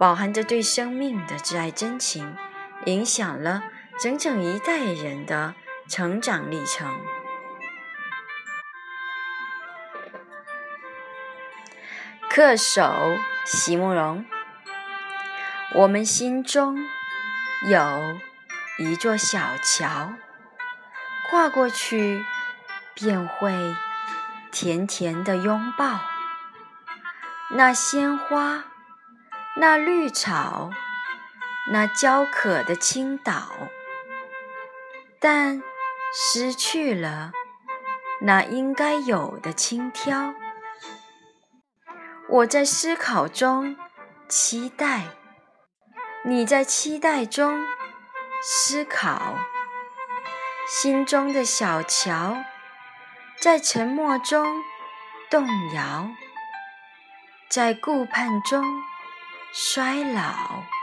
饱含着对生命的挚爱真情，影响了整整一代人的成长历程。恪守，席慕容。我们心中有一座小桥。跨过去，便会甜甜的拥抱。那鲜花，那绿草，那焦渴的青岛，但失去了那应该有的轻佻。我在思考中期待，你在期待中思考。心中的小桥，在沉默中动摇，在顾盼中衰老。